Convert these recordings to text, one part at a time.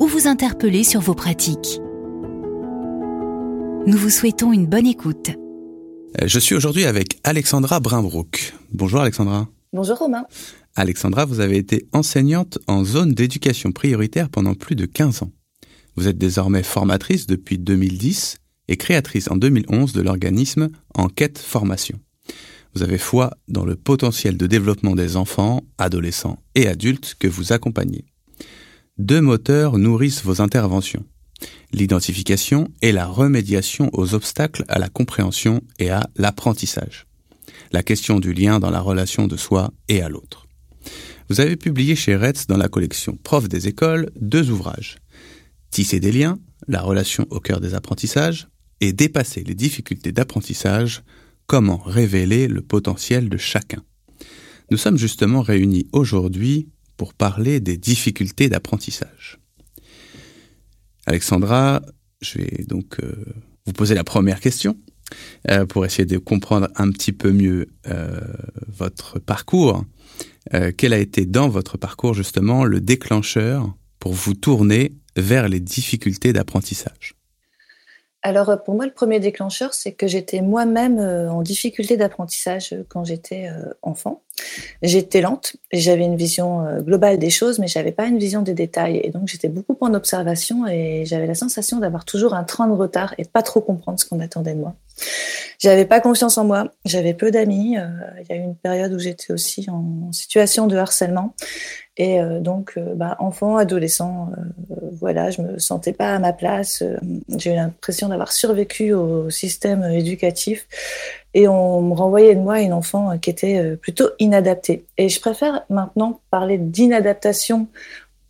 ou vous interpeller sur vos pratiques. Nous vous souhaitons une bonne écoute. Euh, je suis aujourd'hui avec Alexandra Brimbrook. Bonjour Alexandra. Bonjour Romain. Alexandra, vous avez été enseignante en zone d'éducation prioritaire pendant plus de 15 ans. Vous êtes désormais formatrice depuis 2010 et créatrice en 2011 de l'organisme Enquête Formation. Vous avez foi dans le potentiel de développement des enfants, adolescents et adultes que vous accompagnez. Deux moteurs nourrissent vos interventions. L'identification et la remédiation aux obstacles à la compréhension et à l'apprentissage. La question du lien dans la relation de soi et à l'autre. Vous avez publié chez Retz dans la collection Prof des écoles deux ouvrages. Tisser des liens, la relation au cœur des apprentissages, et dépasser les difficultés d'apprentissage, comment révéler le potentiel de chacun. Nous sommes justement réunis aujourd'hui pour parler des difficultés d'apprentissage. Alexandra, je vais donc euh, vous poser la première question euh, pour essayer de comprendre un petit peu mieux euh, votre parcours. quel a été dans votre parcours justement le déclencheur pour vous tourner vers les difficultés d'apprentissage? Alors pour moi, le premier déclencheur, c'est que j'étais moi-même en difficulté d'apprentissage quand j'étais enfant. J'étais lente, j'avais une vision globale des choses, mais j'avais pas une vision des détails. Et donc j'étais beaucoup en observation et j'avais la sensation d'avoir toujours un train de retard et de pas trop comprendre ce qu'on attendait de moi. J'avais pas confiance en moi, j'avais peu d'amis. Il y a eu une période où j'étais aussi en situation de harcèlement et euh, donc, euh, bah, enfant, adolescent, euh, voilà, je me sentais pas à ma place. J'ai eu l'impression d'avoir survécu au système éducatif et on me renvoyait de moi une enfant qui était plutôt inadaptée. Et je préfère maintenant parler d'inadaptation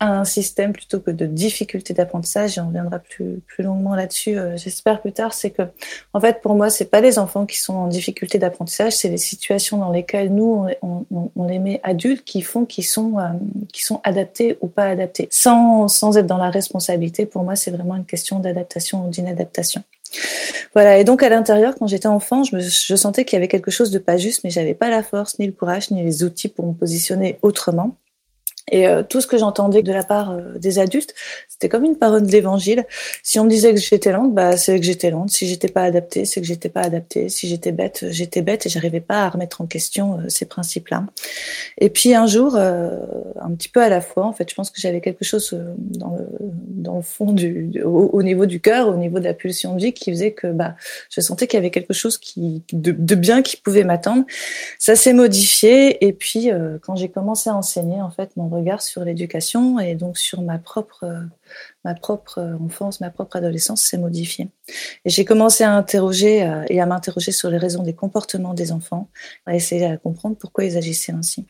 un système plutôt que de difficultés d'apprentissage. Et on reviendra plus, plus longuement là-dessus, euh, j'espère plus tard. C'est que, en fait, pour moi, c'est pas les enfants qui sont en difficulté d'apprentissage, c'est les situations dans lesquelles nous, on, on, on les met adultes qui font qu'ils sont, euh, qui sont adaptés ou pas adaptés. Sans, sans être dans la responsabilité, pour moi, c'est vraiment une question d'adaptation ou d'inadaptation. Voilà. Et donc, à l'intérieur, quand j'étais enfant, je, me, je sentais qu'il y avait quelque chose de pas juste, mais j'avais pas la force, ni le courage, ni les outils pour me positionner autrement. Et euh, tout ce que j'entendais de la part euh, des adultes, c'était comme une parole de l'évangile. Si on me disait que j'étais lente, bah c'est que j'étais lente. Si j'étais pas adaptée, c'est que j'étais pas adaptée. Si j'étais bête, j'étais bête et j'arrivais pas à remettre en question euh, ces principes-là. Et puis un jour, un petit peu à la fois, en fait, je pense que j'avais quelque chose dans le dans le fond du, au, niveau du cœur, au niveau de la pulsion de vie, qui faisait que bah je sentais qu'il y avait quelque chose qui de, de bien qui pouvait m'attendre. Ça s'est modifié et puis quand j'ai commencé à enseigner, en fait, mon sur l'éducation et donc sur ma propre, ma propre enfance, ma propre adolescence s'est modifié. Et j'ai commencé à interroger euh, et à m'interroger sur les raisons des comportements des enfants, à essayer de comprendre pourquoi ils agissaient ainsi.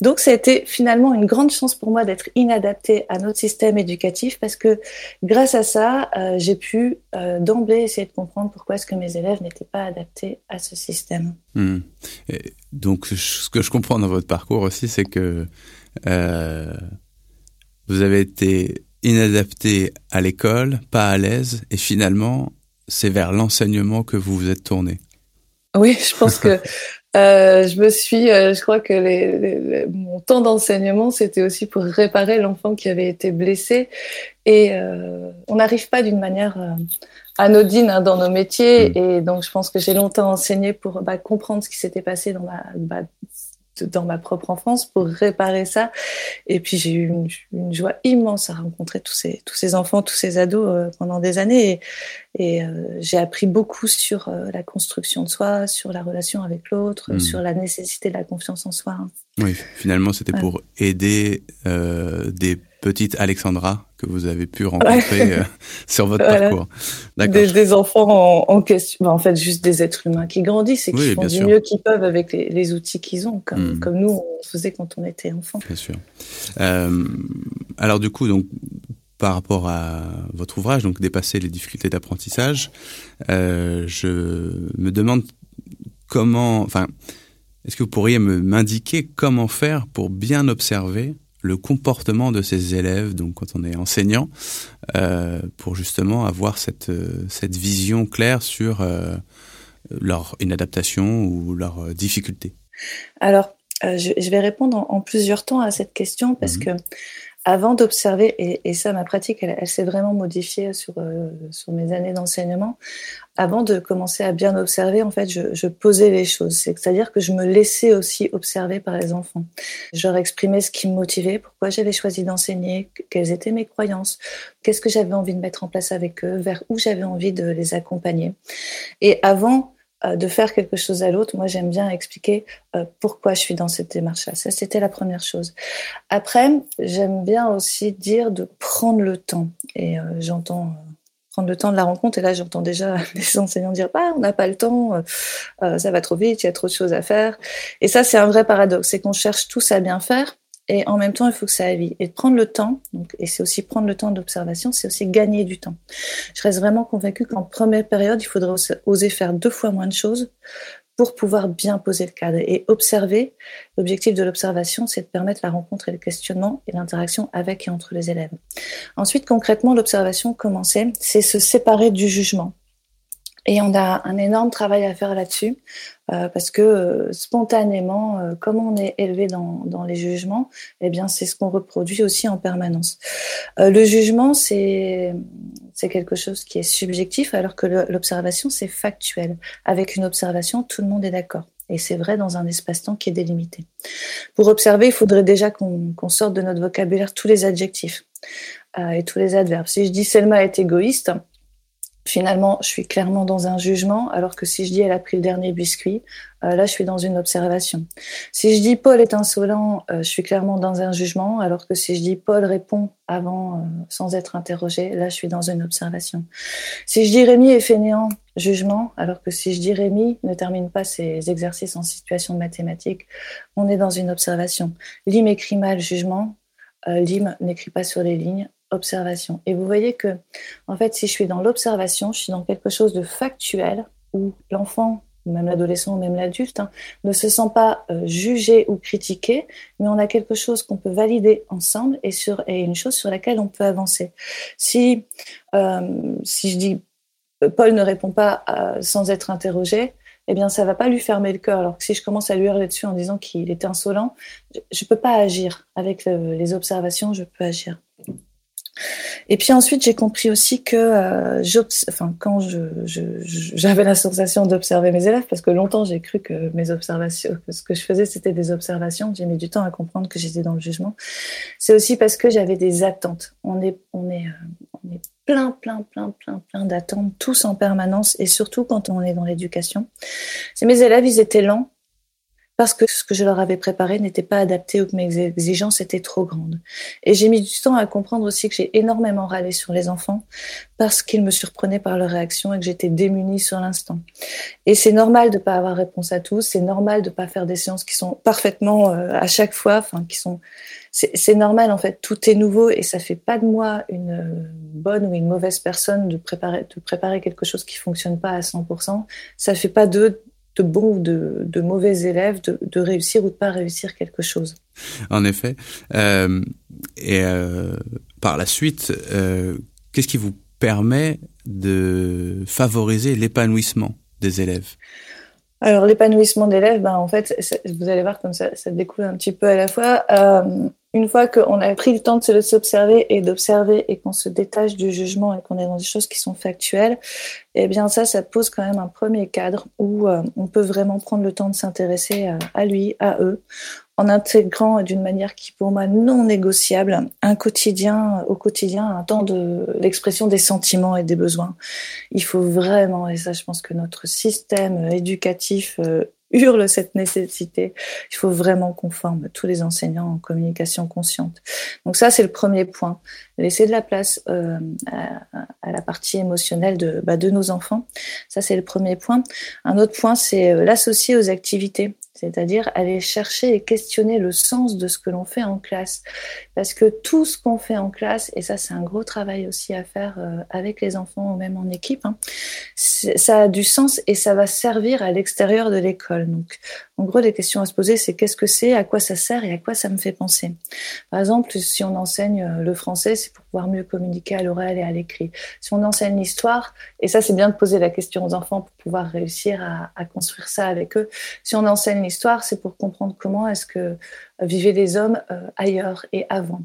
Donc, ça a été finalement une grande chance pour moi d'être inadaptée à notre système éducatif parce que grâce à ça, euh, j'ai pu euh, d'emblée essayer de comprendre pourquoi est-ce que mes élèves n'étaient pas adaptés à ce système. Hmm. donc, ce que je comprends dans votre parcours aussi, c'est que euh, vous avez été inadapté à l'école, pas à l'aise, et finalement, c'est vers l'enseignement que vous vous êtes tourné. Oui, je pense que euh, je me suis, euh, je crois que les, mon temps d'enseignement, c'était aussi pour réparer l'enfant qui avait été blessé. Et euh, on n'arrive pas d'une manière anodine hein, dans nos métiers. Mm. Et donc, je pense que j'ai longtemps enseigné pour bah, comprendre ce qui s'était passé dans ma, bah, dans ma propre enfance pour réparer ça. Et puis j'ai eu une, joie immense à rencontrer tous ces, tous ces enfants, tous ces ados euh, pendant des années. Et, et euh, j'ai appris beaucoup sur euh, la construction de soi, sur la relation avec l'autre, hmm. sur la nécessité de la confiance en soi. Oui, finalement c'était pour aider des petites Alexandra que vous avez pu rencontrer euh, sur votre parcours. Des, des, enfants en, question, bah, en fait juste des êtres humains qui grandissent et qui font du mieux qu'ils peuvent avec les, outils qu'ils ont, comme, hmm. comme nous on faisait quand on était enfant. Bien sûr. Euh, alors du coup, donc par rapport à votre ouvrage, donc dépasser les difficultés d'apprentissage, euh, je me demande comment, enfin, est-ce que vous pourriez m'indiquer comment faire pour bien observer le comportement de ces élèves, donc quand on est enseignant, euh, pour justement avoir cette, cette vision claire sur euh, leur inadaptation ou leurs difficultés Alors, euh, je, je, vais répondre en, en, plusieurs temps à cette question parce mmh. que avant d'observer, et, ça, ma pratique, elle, s'est vraiment modifiée sur, euh, sur mes années d'enseignement. Avant de commencer à bien observer, en fait, je, je posais les choses. C'est-à-dire que je me laissais aussi observer par les enfants. Je leur exprimais ce qui me motivait, pourquoi j'avais choisi d'enseigner, quelles étaient mes croyances, qu'est-ce que j'avais envie de mettre en place avec eux, vers où j'avais envie de les accompagner. Et avant de faire quelque chose à l'autre, moi j'aime bien expliquer euh, pourquoi je suis dans cette démarche-là. Ça, c'était la première chose. Après, j'aime bien aussi dire de prendre le temps. Et euh, j'entends prendre le temps de la rencontre. Et là, j'entends déjà les enseignants dire bah, on n'a pas le temps, ça va trop vite, il y a trop de choses à faire. Et ça, c'est un vrai paradoxe. C'est qu'on cherche tous à bien faire, et en même temps, il faut que ça aille. Et prendre le temps, donc, et c'est aussi prendre le temps d'observation, c'est aussi gagner du temps. Je reste vraiment convaincue qu'en première période, il faudrait oser faire deux fois moins de choses pour pouvoir bien poser le cadre et observer. L'objectif de l'observation, c'est de permettre la rencontre et le questionnement et l'interaction avec et entre les élèves. Ensuite, concrètement, l'observation commençait, c'est se séparer du jugement. Et on a un énorme travail à faire là-dessus, euh, parce que euh, spontanément, euh, comme on est élevé dans, dans les jugements, eh bien, c'est ce qu'on reproduit aussi en permanence. Euh, le jugement, c'est c'est quelque chose qui est subjectif, alors que l'observation, c'est factuel. Avec une observation, tout le monde est d'accord. Et c'est vrai dans un espace-temps qui est délimité. Pour observer, il faudrait déjà qu'on sorte de notre vocabulaire tous les adjectifs et tous les adverbes. Si je dis Selma est égoïste, finalement, je suis clairement dans un jugement, alors que si je dis elle a pris le dernier biscuit, euh, là, je suis dans une observation. Si je dis Paul est insolent, euh, je suis clairement dans un jugement, alors que si je dis Paul répond avant, euh, sans être interrogé, là, je suis dans une observation. Si je dis Rémi est fainéant, jugement, alors que si je dis Rémi ne termine pas ses exercices en situation mathématique, on est dans une observation. Lim écrit mal, jugement. Lim n'écrit pas sur les lignes, observation. Et vous voyez que, en fait, si je suis dans l'observation, je suis dans quelque chose de factuel où l'enfant, même l'adolescent, même l'adulte, hein, ne se sent pas euh, jugé ou critiqué, mais on a quelque chose qu'on peut valider ensemble et, sur, et une chose sur laquelle on peut avancer. Si, euh, si je dis euh, Paul ne répond pas sans être interrogé, eh bien, ça va pas lui fermer le cœur. Alors que si je commence à lui hurler dessus en disant qu'il est insolent, je ne peux pas agir. Avec le, les observations, je peux agir. Et puis ensuite, j'ai compris aussi que euh, enfin, quand j'avais la sensation d'observer mes élèves, parce que longtemps j'ai cru que mes observations, ce que je faisais c'était des observations, j'ai mis du temps à comprendre que j'étais dans le jugement. C'est aussi parce que j'avais des attentes. On est, on est, euh, on est plein, plein, plein, plein, plein d'attentes, tous en permanence, et surtout quand on est dans l'éducation. Mes élèves, ils étaient lents, parce que ce que je leur avais préparé n'était pas adapté ou que mes exigences étaient trop grandes. Et j'ai mis du temps à comprendre aussi que j'ai énormément râlé sur les enfants parce qu'ils me surprenaient par leurs réactions et que j'étais démunie sur l'instant. Et c'est normal de pas avoir réponse à tous, c'est normal de pas faire des séances qui sont parfaitement euh, à chaque fois, enfin qui sont c'est normal en fait, tout est nouveau et ça fait pas de moi une bonne ou une mauvaise personne de préparer de préparer quelque chose qui fonctionne pas à 100%. Ça fait pas d'eux de bons ou de, de mauvais élèves de, de, réussir ou de pas réussir quelque chose. En effet. Euh, et euh, par la suite, euh, qu'est-ce qui vous permet de favoriser l'épanouissement des élèves? Alors l'épanouissement d'élèves, ben en fait, vous allez voir comme ça, ça découle un petit peu à la fois. Euh, une fois qu'on a pris le temps de s'observer et d'observer et qu'on se détache du jugement et qu'on est dans des choses qui sont factuelles, eh bien ça, ça pose quand même un premier cadre où euh, on peut vraiment prendre le temps de s'intéresser à, à, lui, à eux, en intégrant d'une manière qui pour moi non négociable un quotidien au quotidien un temps de l'expression des sentiments et des besoins. Il faut vraiment et ça je pense que notre système éducatif euh, hurle cette nécessité. Il faut vraiment qu'on forme tous les enseignants en communication consciente. Donc ça, c'est le premier point. Laisser de la place euh, à, la partie émotionnelle de, bah, de nos enfants. Ça, c'est le premier point. Un autre point, c'est euh, l'associer aux activités. C'est-à-dire aller chercher et questionner le sens de ce que l'on fait en classe. Parce que tout ce qu'on fait en classe, et ça c'est un gros travail aussi à faire euh, avec les enfants ou même en équipe, hein, ça a du sens et ça va servir à l'extérieur de l'école. Donc en gros, les questions à se poser, c'est qu'est-ce que c'est, à quoi ça sert et à quoi ça me fait penser. Par exemple, si on enseigne euh, le français, c'est pour pouvoir mieux communiquer à l'oral et à l'écrit. Si on enseigne l'histoire, et ça c'est bien de poser la question aux enfants pour pouvoir réussir à, à construire ça avec eux. Si on enseigne l'histoire, c'est pour comprendre comment est-ce que euh, vivaient les hommes euh, ailleurs et avant.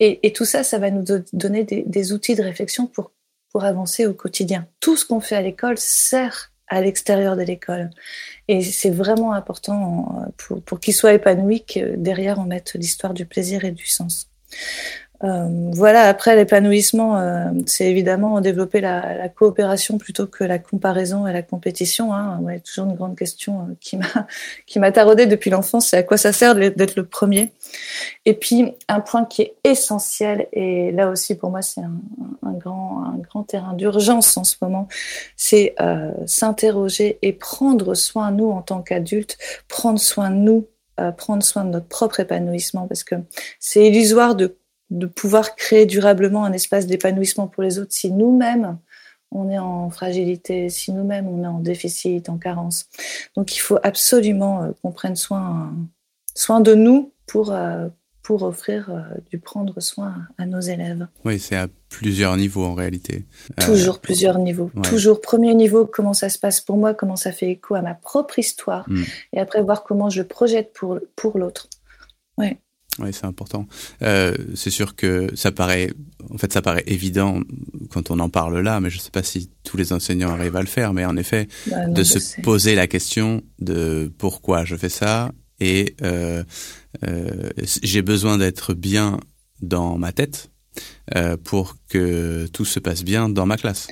Et, tout ça, ça va nous donner des, outils de réflexion pour, avancer au quotidien. Tout ce qu'on fait à l'école sert à l'extérieur de l'école. Et c'est vraiment important pour, pour qu'il soit épanoui que derrière on mette l'histoire du plaisir et du sens. Euh, voilà, après l'épanouissement, euh, c'est évidemment développer la, coopération plutôt que la comparaison et la compétition. Hein. Ouais, toujours une grande question euh, qui m'a qui m'a taraudé depuis l'enfance, c'est à quoi ça sert d'être le premier. Et puis un point qui est essentiel et là aussi pour moi c'est un, grand un grand terrain d'urgence en ce moment, c'est s'interroger et prendre soin nous en tant qu'adultes, prendre soin de nous prendre soin de notre propre épanouissement parce que c'est illusoire de de pouvoir créer durablement un espace d'épanouissement pour les autres si nous-mêmes on est en fragilité, si nous-mêmes on est en déficit, en carence. Donc il faut absolument euh, qu'on prenne soin, soin de nous pour, euh, pour offrir euh, du prendre soin à nos élèves. Oui, c'est à plusieurs niveaux en réalité. Toujours plusieurs niveaux. Toujours premier niveau, comment ça se passe pour moi, comment ça fait écho à ma propre histoire, mm. et après voir comment je projette pour, pour l'autre. Ouais. Oui, c'est important. Euh, c'est sûr que ça paraît, en fait, ça paraît évident quand on en parle là, mais je ne sais pas si tous les enseignants arrivent à le faire. Mais en effet, bah, de se poser la question de pourquoi je fais ça et euh, euh, j'ai besoin d'être bien dans ma tête euh, pour que tout se passe bien dans ma classe.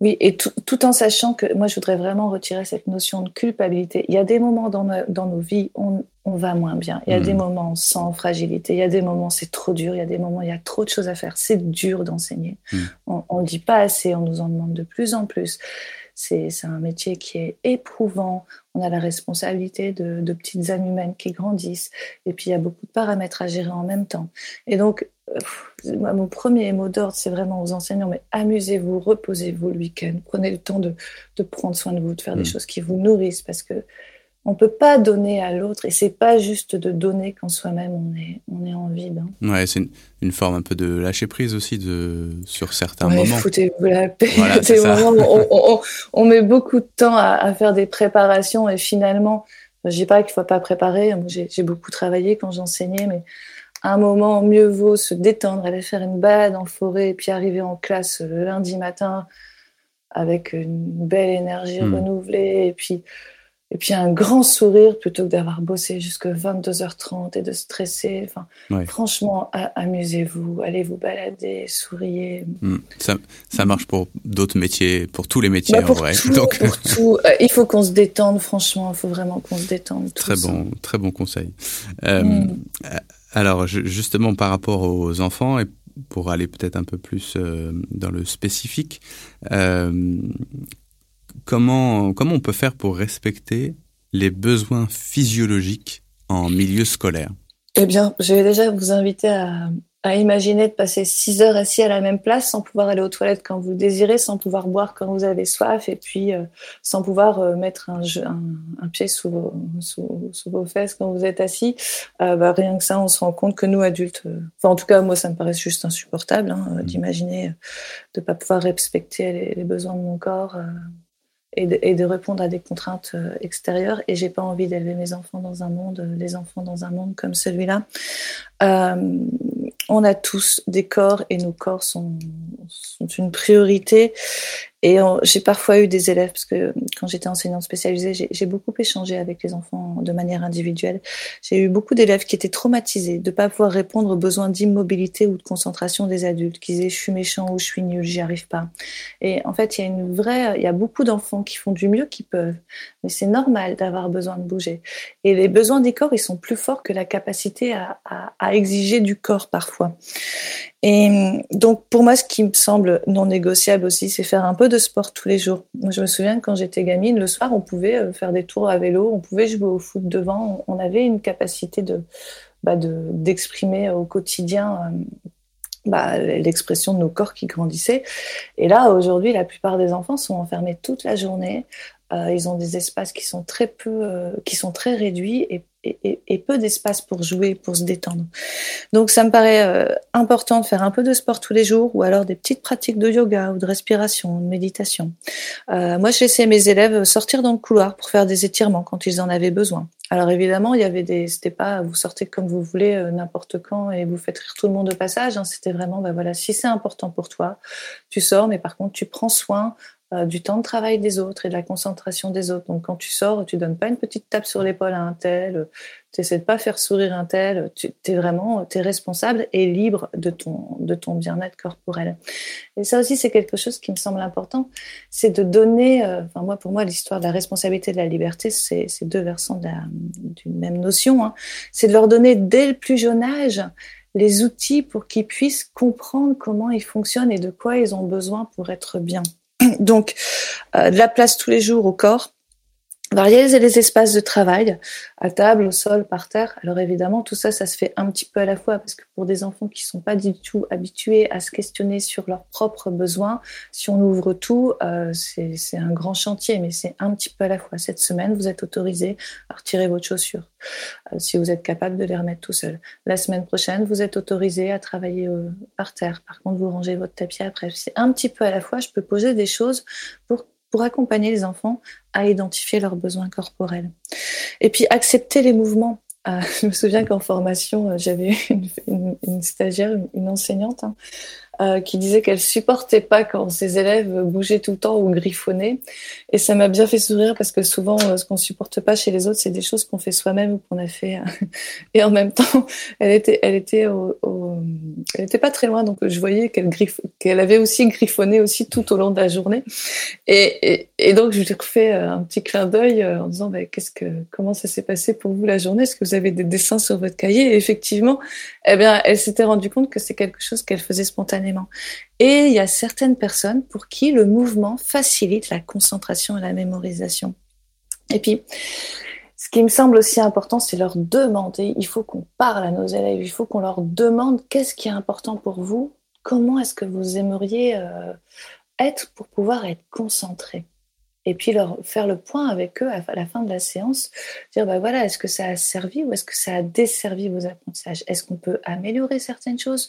Oui, et tout, tout, en sachant que moi, je voudrais vraiment retirer cette notion de culpabilité. Il y a des moments dans, dans nos vies, on, on va moins bien. Il y a des mmh. moments sans fragilité. Il y a des moments c'est trop dur. Il y a des moments il y a trop de choses à faire. C'est dur d'enseigner. Mmh. On ne dit pas assez. On nous en demande de plus en plus. C'est un métier qui est éprouvant. On a la responsabilité de, de, petites âmes humaines qui grandissent. Et puis il y a beaucoup de paramètres à gérer en même temps. Et donc, euh, mon premier mot d'ordre, c'est vraiment aux enseignants, mais amusez-vous, reposez-vous le week-end. Prenez le temps de, de, prendre soin de vous, de faire des mmh. choses qui vous nourrissent parce que on peut pas donner à l'autre et c'est pas juste de donner quand soi-même on est on est en vide. Hein. Ouais, c'est une, forme un peu de lâcher prise aussi de sur certains moments. Foutez-vous la paix. on, on, met beaucoup de temps à, faire des préparations et finalement, je dis pas qu'il faut pas préparer. J'ai beaucoup travaillé quand j'enseignais, mais à un moment, mieux vaut se détendre, aller faire une balade en forêt et puis arriver en classe le lundi matin avec une belle énergie hmm. renouvelée et puis et puis un grand sourire plutôt que d'avoir bossé jusqu'à 22h30 et de stresser. Enfin, franchement, amusez-vous, allez vous balader, souriez. Hmm. Ça, ça, marche pour d'autres métiers, pour tous les métiers bah, en vrai. Donc... Pour tout. Euh, il faut qu'on se détende, franchement, il faut vraiment qu'on se détende. Très bon, très bon conseil. Euh, hmm. Alors, justement, par rapport aux enfants et pour aller peut-être un peu plus euh, dans le spécifique, euh, comment, comment on peut faire pour respecter les besoins physiologiques en milieu scolaire? Eh bien, je vais déjà vous inviter à, à imaginer de passer six heures assis à la même place sans pouvoir aller aux toilettes quand vous le désirez, sans pouvoir boire quand vous avez soif et puis euh, sans pouvoir euh, mettre un, un, un, pied sous vos, sous, sous vos, fesses quand vous êtes assis. Euh, bah, rien que ça, on se rend compte que nous adultes, euh, enfin en tout cas moi ça me paraît juste insupportable hein, mmh. d'imaginer de pas pouvoir respecter les, les besoins de mon corps et de, et de, répondre à des contraintes extérieures. Et j'ai pas envie d'élever mes enfants dans un monde, les enfants dans un monde comme celui-là. Euh, on a tous des corps et nos corps sont, une priorité. Et j'ai parfois eu des élèves, parce que quand j'étais enseignante spécialisée, j'ai beaucoup échangé avec les enfants de manière individuelle. J'ai eu beaucoup d'élèves qui étaient traumatisés de ne pas pouvoir répondre aux besoins d'immobilité ou de concentration des adultes, qui disaient je suis méchant ou je suis nul, j'y arrive pas. Et en fait, il y a une vraie, il y a beaucoup d'enfants qui font du mieux qu'ils peuvent, mais c'est normal d'avoir besoin de bouger. Et les besoins des corps, ils sont plus forts que la capacité à, à exiger du corps parfois. Et hum, donc, pour moi, ce qui me semble non négociable aussi, c'est faire un peu de sport tous les jours. je me souviens quand j'étais gamine, le soir, on pouvait euh, faire des tours à vélo, on pouvait jouer au foot devant. On avait une capacité de bah, d'exprimer au quotidien euh, bah, l'expression de nos corps qui grandissaient. Et là, aujourd'hui, la plupart des enfants sont enfermés toute la journée. Euh, ils ont des espaces qui sont très peu, qui sont très réduits et, et, peu d'espace pour jouer, pour se détendre. Donc, ça me paraît euh, important de faire un peu de sport tous les jours, ou alors des petites pratiques de yoga ou de respiration, de méditation. moi, je laissais mes élèves sortir dans le couloir pour faire des étirements quand ils en avaient besoin. Alors évidemment, il y avait des, c'était pas vous sortez comme vous voulez n'importe quand et vous faites rire tout le monde au passage. Hein. C'était vraiment, ben voilà, si c'est important pour toi, tu sors, mais par contre tu prends soin euh, du temps de travail des autres et de la concentration des autres. Donc quand tu sors, tu donnes pas une petite tape sur l'épaule à un tel, tu essaies de pas faire sourire un tel, tu es vraiment es responsable et libre de ton de ton bien-être corporel. Et ça aussi c'est quelque chose qui me semble important, c'est de donner euh, moi pour moi l'histoire de la responsabilité et de la liberté, c'est deux versants d'une même notion, hein. c'est de leur donner dès le plus jeune âge les outils pour qu'ils puissent comprendre comment ils fonctionnent et de quoi ils ont besoin pour être bien. Donc, euh, de la place tous les jours au corps, varier les espaces de travail, à table, au sol, par terre. Alors évidemment, tout ça, ça se fait un petit peu à la fois, parce que pour des enfants qui sont pas du tout habitués à se questionner sur leurs propres besoins, si on ouvre tout, euh, c'est un grand chantier, mais c'est un petit peu à la fois. Cette semaine, vous êtes autorisé à retirer votre chaussure, euh, si vous êtes capable de les remettre tout seul. La semaine prochaine, vous êtes autorisé à travailler euh, par terre. Par contre, vous rangez votre tapis après. C'est un petit peu à la fois. Je peux poser des choses pour pour accompagner les enfants à identifier leurs besoins corporels. Et puis accepter les mouvements. Euh, je me souviens qu'en formation, euh, j'avais une, une, stagiaire, une, enseignante, hein, euh, qui disait qu'elle supportait pas quand ses élèves bougeaient tout le temps ou griffonnaient. Et ça m'a bien fait sourire parce que souvent, euh, ce qu'on supporte pas chez les autres, c'est des choses qu'on fait soi-même ou qu'on a fait. Euh, et en même temps, elle était, elle était, elle était pas très loin, donc je voyais qu'elle griffe, qu'elle avait aussi griffonné aussi tout au long de la journée. Et, donc je lui ai refait un petit clin d'œil en disant, bah, qu'est-ce que, comment ça s'est passé pour vous la journée? Est-ce que vous avez des dessins sur votre cahier? Et effectivement, eh bien, elle s'était rendue compte que c'est quelque chose qu'elle faisait spontanément et il y a certaines personnes pour qui le mouvement facilite la concentration et la mémorisation. Et puis, ce qui me semble aussi important, c'est leur demander. Il faut qu'on parle à nos élèves, il faut qu'on leur demande qu'est-ce qui est important pour vous, comment est-ce que vous aimeriez euh, être pour pouvoir être concentré. Et puis leur faire le point avec eux à la fin de la séance, dire bah voilà, est-ce que ça a servi ou est-ce que ça a desservi vos apprentissages? Est-ce qu'on peut améliorer certaines choses?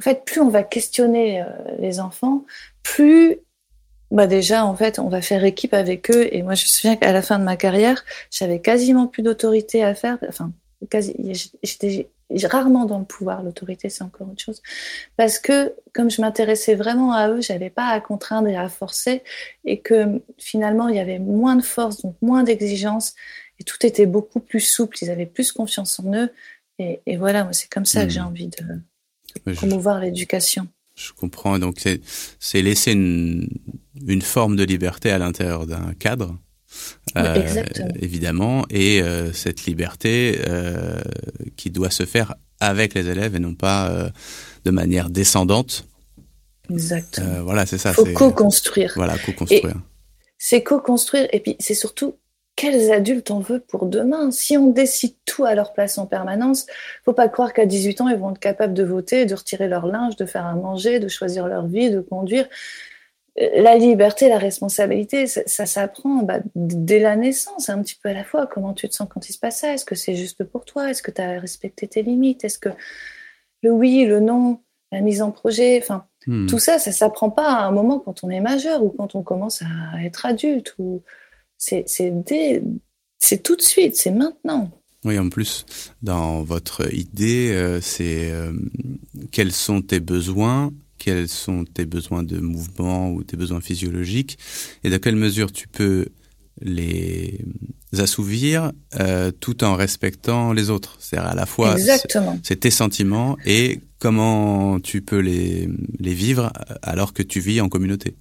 En fait, plus on va questionner euh, les enfants, plus bah déjà en fait on va faire équipe avec eux. Et moi je me souviens qu'à la fin de ma carrière j'avais quasiment plus d'autorité à faire. Enfin quasi j'étais rarement dans le pouvoir. L'autorité c'est encore autre chose. Parce que comme je m'intéressais vraiment à eux j'avais pas à contraindre et à forcer. Et que finalement il y avait moins de force donc moins d'exigence et tout était beaucoup plus souple. Ils avaient plus confiance en eux. Et, et voilà moi c'est comme ça que j'ai envie de promouvoir l'éducation. Je comprends. Donc, c'est laisser une, une, forme de liberté à l'intérieur d'un cadre. Euh, évidemment, et euh, cette liberté euh, qui doit se faire avec les élèves et non pas euh, de manière descendante. Exactement. Euh, voilà, c'est ça. Il faut co-construire. Voilà, co-construire. C'est co-construire, et puis c'est surtout quels adultes on veut pour demain Si on décide tout à leur place en permanence, faut pas croire qu'à 18 ans, ils vont être capables de voter, de retirer leur linge, de faire à manger, de choisir leur vie, de conduire. La liberté, la responsabilité, ça, s'apprend bah, dès la naissance, un petit peu à la fois. Comment tu te sens quand il se passe ça? Est-ce que c'est juste pour toi? Est-ce que tu as respecté tes limites? Est-ce que le oui, le non, la mise en projet, enfin, hmm. tout ça, ça s'apprend pas à un moment quand on est majeur ou quand on commence à être adulte ou c'est tout de suite, c'est maintenant. Oui, en plus, dans votre idée, euh, c'est euh, quels sont tes besoins, quels sont tes besoins de mouvement ou tes besoins physiologiques, et dans quelle mesure tu peux les assouvir euh, tout en respectant les autres. C'est-à-dire à la fois c'est tes sentiments et comment tu peux les, les vivre alors que tu vis en communauté.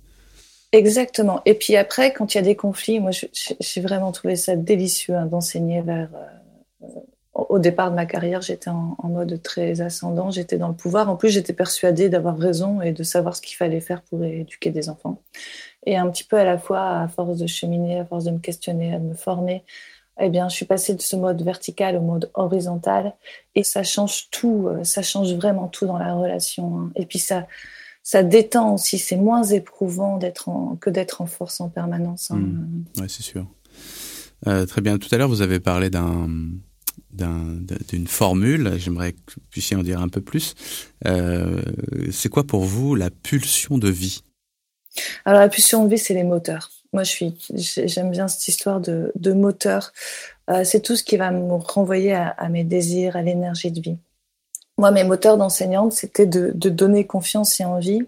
Exactement. Et puis après, quand il y a des conflits, moi, j'ai vraiment trouvé ça délicieux hein, d'enseigner vers, euh, au départ de ma carrière, j'étais en, mode très ascendant, j'étais dans le pouvoir. En plus, j'étais persuadée d'avoir raison et de savoir ce qu'il fallait faire pour éduquer des enfants. Et un petit peu à la fois, à force de cheminer, à force de me questionner, de me former, eh bien, je suis passée de ce mode vertical au mode horizontal. Et ça change tout, euh, ça change vraiment tout dans la relation. Hein. Et puis ça, ça détend aussi. C'est moins éprouvant d'être que d'être en force en permanence. Hein. Mmh. Oui, c'est sûr. Euh, très bien. Tout à l'heure, vous avez parlé d'un d'une formule. J'aimerais que vous puissiez en dire un peu plus. Euh, c'est quoi pour vous la pulsion de vie? Alors la pulsion de vie, c'est les moteurs. Moi, je suis, j'aime bien cette histoire de, de moteur. Euh, c'est tout ce qui va me renvoyer à, mes désirs, à l'énergie de vie. Moi, mes moteurs d'enseignante, c'était de, donner confiance et envie.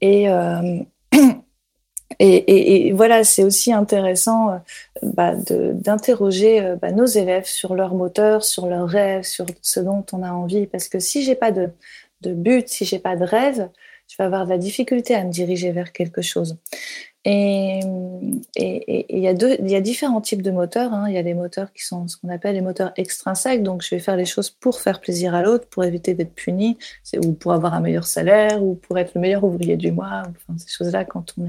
Et euh, voilà, c'est aussi intéressant euh, bah, d'interroger euh, bah, nos élèves sur leur moteur, sur leurs rêves, sur ce dont on a envie. Parce que si j'ai pas de, de but, si j'ai pas de rêve, je vais avoir de la difficulté à me diriger vers quelque chose. Et il y, a différents types de moteurs. Hein. Il y a des moteurs qui sont ce qu'on appelle les moteurs extrinsèques. Donc, je vais faire les choses pour faire plaisir à l'autre, pour éviter d'être puni, ou pour avoir un meilleur salaire, ou pour être le meilleur ouvrier du mois. Enfin, ces choses-là, quand on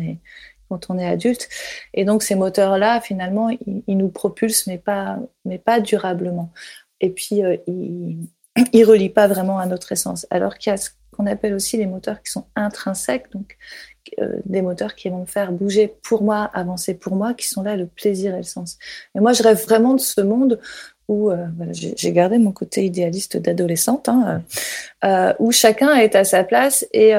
est adulte. Et donc ces moteurs-là, finalement, ils, nous propulsent, mais pas, mais pas durablement. Et puis, euh, ils ne relient pas vraiment à notre essence. Alors qu'il y a ce qu'on appelle aussi les moteurs qui sont intrinsèques, donc euh, des moteurs qui vont me faire bouger pour moi, avancer pour moi, qui sont là le plaisir et le sens. Et moi, je rêve vraiment de ce monde où euh, j'ai gardé mon côté idéaliste d'adolescente, hein, où chacun est à sa place et,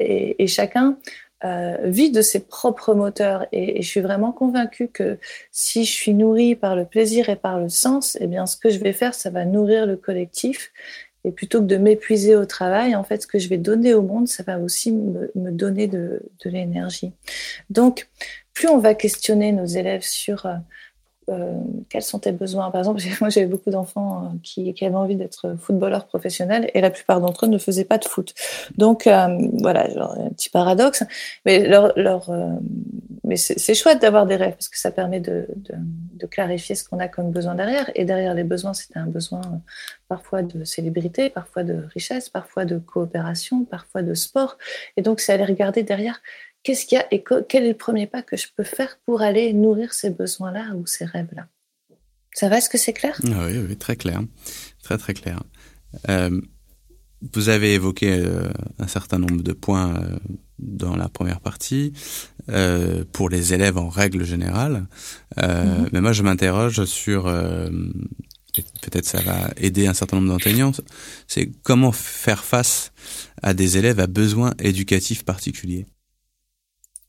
et, et chacun euh, vit de ses propres moteurs. Et, je suis vraiment convaincue que si je suis nourrie par le plaisir et par le sens, eh bien, ce que je vais faire, ça va nourrir le collectif. Et plutôt que de m'épuiser au travail, en fait, ce que je vais donner au monde, ça va aussi me, donner de, de l'énergie. Donc, plus on va questionner nos élèves sur euh, euh, quels sont tes besoins? Par exemple, moi j'avais beaucoup d'enfants euh, qui, avaient envie d'être footballeurs professionnels et la plupart d'entre eux ne faisaient pas de foot. Donc euh, voilà, un petit paradoxe, mais c'est chouette d'avoir des rêves parce que ça permet de, de clarifier ce qu'on a comme besoin derrière. Et derrière les besoins, c'était un besoin parfois de célébrité, parfois de richesse, parfois de coopération, parfois de sport. Et donc c'est aller regarder derrière qu'est-ce qu'il y a et quel est le premier pas que je peux faire pour aller nourrir ces besoins-là ou ces rêves-là? Ça va Est-ce que c'est clair? Ah oui, oui, très clair. Très, très clair. Euh, vous avez évoqué euh, un certain nombre de points euh, dans la première partie pour les élèves en règle générale. Mm-hmm. Mais moi, je m'interroge sur, peut-être ça va aider un certain nombre d'enseignants, c'est comment faire face à des élèves à besoins éducatifs particuliers?